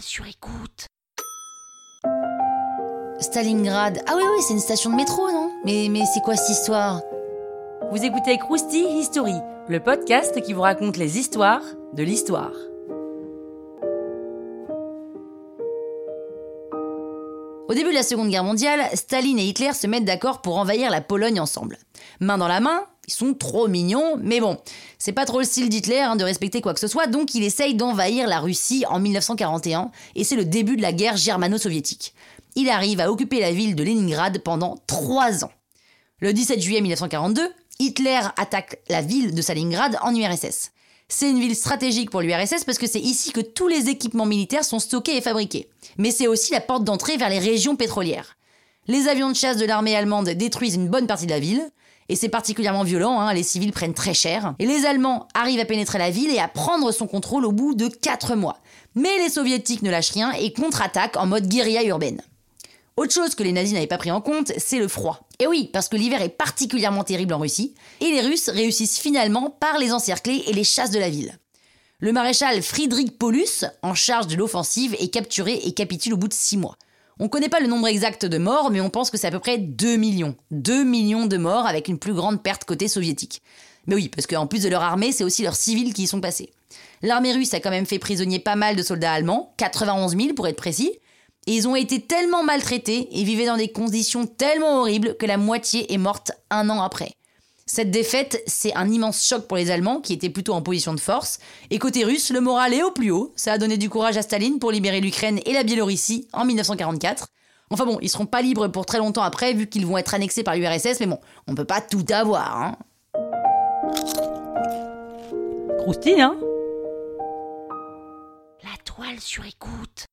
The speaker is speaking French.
sur écoute. Stalingrad. Ah oui, oui, c'est une station de métro, non? Mais, mais c'est quoi cette histoire? Vous écoutez Krusty History, le podcast qui vous raconte les histoires de l'histoire. Au début de la Seconde Guerre mondiale, Staline et Hitler se mettent d'accord pour envahir la Pologne ensemble. Main dans la main, ils sont trop mignons, mais bon, c'est pas trop le style d'Hitler hein, de respecter quoi que ce soit, donc il essaye d'envahir la Russie en 1941, et c'est le début de la guerre germano-soviétique. Il arrive à occuper la ville de Leningrad pendant trois ans. Le 17 juillet 1942, Hitler attaque la ville de Stalingrad en URSS. C'est une ville stratégique pour l'URSS parce que c'est ici que tous les équipements militaires sont stockés et fabriqués. Mais c'est aussi la porte d'entrée vers les régions pétrolières. Les avions de chasse de l'armée allemande détruisent une bonne partie de la ville, et c'est particulièrement violent, hein, les civils prennent très cher. Et les Allemands arrivent à pénétrer la ville et à prendre son contrôle au bout de 4 mois. Mais les Soviétiques ne lâchent rien et contre-attaquent en mode guérilla urbaine. Autre chose que les nazis n'avaient pas pris en compte, c'est le froid. Et oui, parce que l'hiver est particulièrement terrible en Russie, et les Russes réussissent finalement par les encercler et les chasses de la ville. Le maréchal Friedrich Paulus, en charge de l'offensive, est capturé et capitule au bout de 6 mois. On ne connaît pas le nombre exact de morts, mais on pense que c'est à peu près 2 millions. 2 millions de morts avec une plus grande perte côté soviétique. Mais oui, parce qu'en plus de leur armée, c'est aussi leurs civils qui y sont passés. L'armée russe a quand même fait prisonnier pas mal de soldats allemands, 91 000 pour être précis, et ils ont été tellement maltraités et vivaient dans des conditions tellement horribles que la moitié est morte un an après. Cette défaite, c'est un immense choc pour les Allemands qui étaient plutôt en position de force. Et côté russe, le moral est au plus haut. Ça a donné du courage à Staline pour libérer l'Ukraine et la Biélorussie en 1944. Enfin bon, ils seront pas libres pour très longtemps après vu qu'ils vont être annexés par l'URSS, mais bon, on peut pas tout avoir, hein. Krusty, hein? La toile sur écoute.